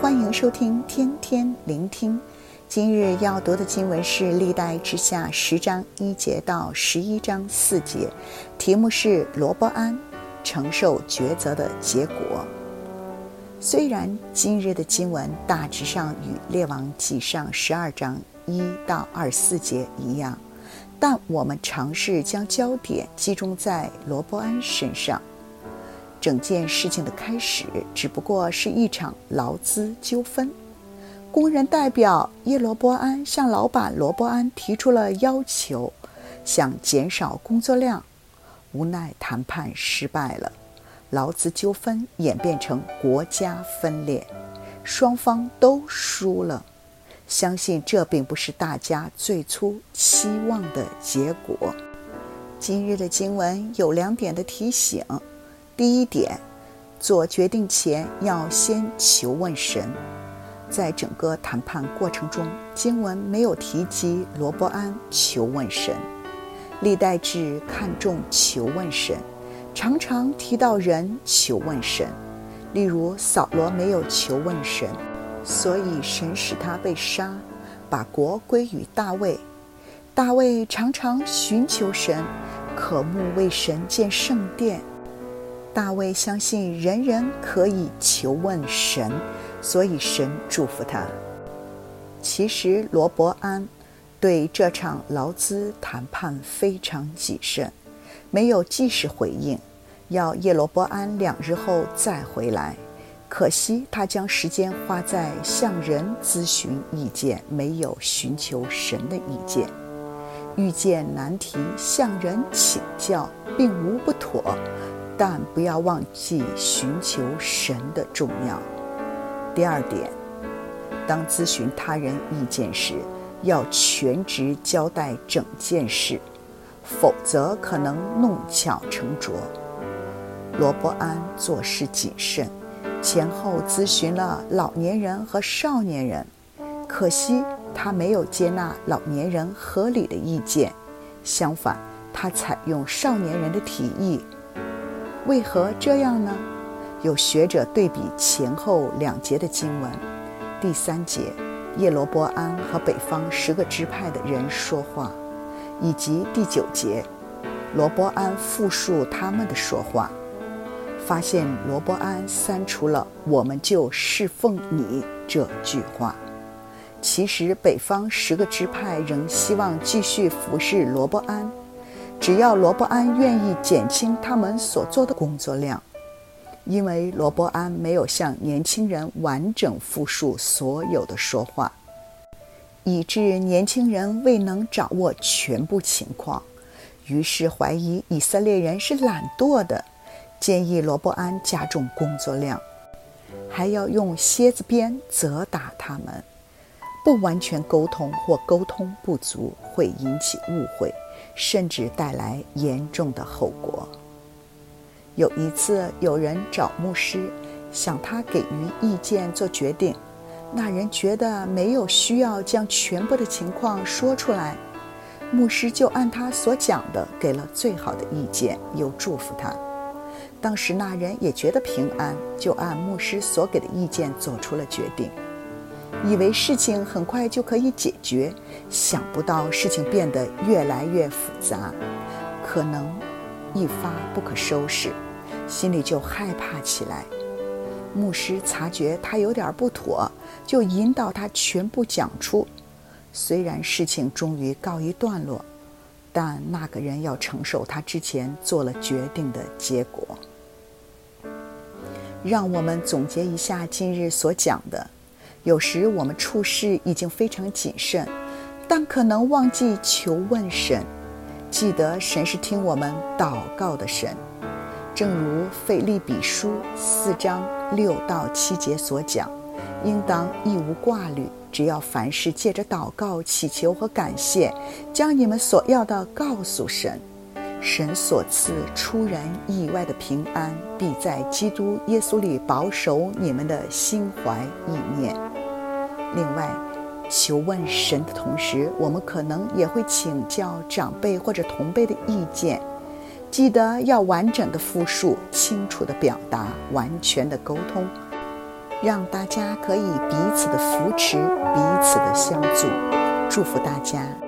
欢迎收听天天聆听。今日要读的经文是《历代之下》十章一节到十一章四节，题目是罗伯安承受抉择的结果。虽然今日的经文大致上与《列王纪上》十二章一到二十四节一样，但我们尝试将焦点集中在罗伯安身上。整件事情的开始只不过是一场劳资纠纷。工人代表叶罗波安向老板罗波安提出了要求，想减少工作量，无奈谈判失败了，劳资纠纷演变成国家分裂，双方都输了。相信这并不是大家最初期望的结果。今日的经文有两点的提醒。第一点，做决定前要先求问神。在整个谈判过程中，经文没有提及罗伯安求问神。历代志看重求问神，常常提到人求问神。例如扫罗没有求问神，所以神使他被杀，把国归于大卫。大卫常常寻求神，渴慕为神建圣殿。大卫相信人人可以求问神，所以神祝福他。其实罗伯安对这场劳资谈判非常谨慎，没有即时回应，要叶罗伯安两日后再回来。可惜他将时间花在向人咨询意见，没有寻求神的意见。遇见难题向人请教，并无不妥。但不要忘记寻求神的重要。第二点，当咨询他人意见时，要全职交代整件事，否则可能弄巧成拙。罗伯安做事谨慎，前后咨询了老年人和少年人，可惜他没有接纳老年人合理的意见，相反，他采用少年人的提议。为何这样呢？有学者对比前后两节的经文，第三节叶罗波安和北方十个支派的人说话，以及第九节罗波安复述他们的说话，发现罗波安删除了“我们就侍奉你”这句话。其实北方十个支派仍希望继续服侍罗波安。只要罗伯安愿意减轻他们所做的工作量，因为罗伯安没有向年轻人完整复述所有的说话，以致年轻人未能掌握全部情况，于是怀疑以色列人是懒惰的，建议罗伯安加重工作量，还要用蝎子鞭责打他们。不完全沟通或沟通不足会引起误会。甚至带来严重的后果。有一次，有人找牧师，想他给予意见做决定。那人觉得没有需要将全部的情况说出来，牧师就按他所讲的给了最好的意见，又祝福他。当时那人也觉得平安，就按牧师所给的意见做出了决定。以为事情很快就可以解决，想不到事情变得越来越复杂，可能一发不可收拾，心里就害怕起来。牧师察觉他有点不妥，就引导他全部讲出。虽然事情终于告一段落，但那个人要承受他之前做了决定的结果。让我们总结一下今日所讲的。有时我们处事已经非常谨慎，但可能忘记求问神。记得神是听我们祷告的神，正如费利比书四章六到七节所讲，应当一无挂虑，只要凡事借着祷告、祈求和感谢，将你们所要的告诉神。神所赐出人意外的平安，必在基督耶稣里保守你们的心怀意念。另外，求问神的同时，我们可能也会请教长辈或者同辈的意见。记得要完整的复述、清楚的表达、完全的沟通，让大家可以彼此的扶持，彼此的相助。祝福大家。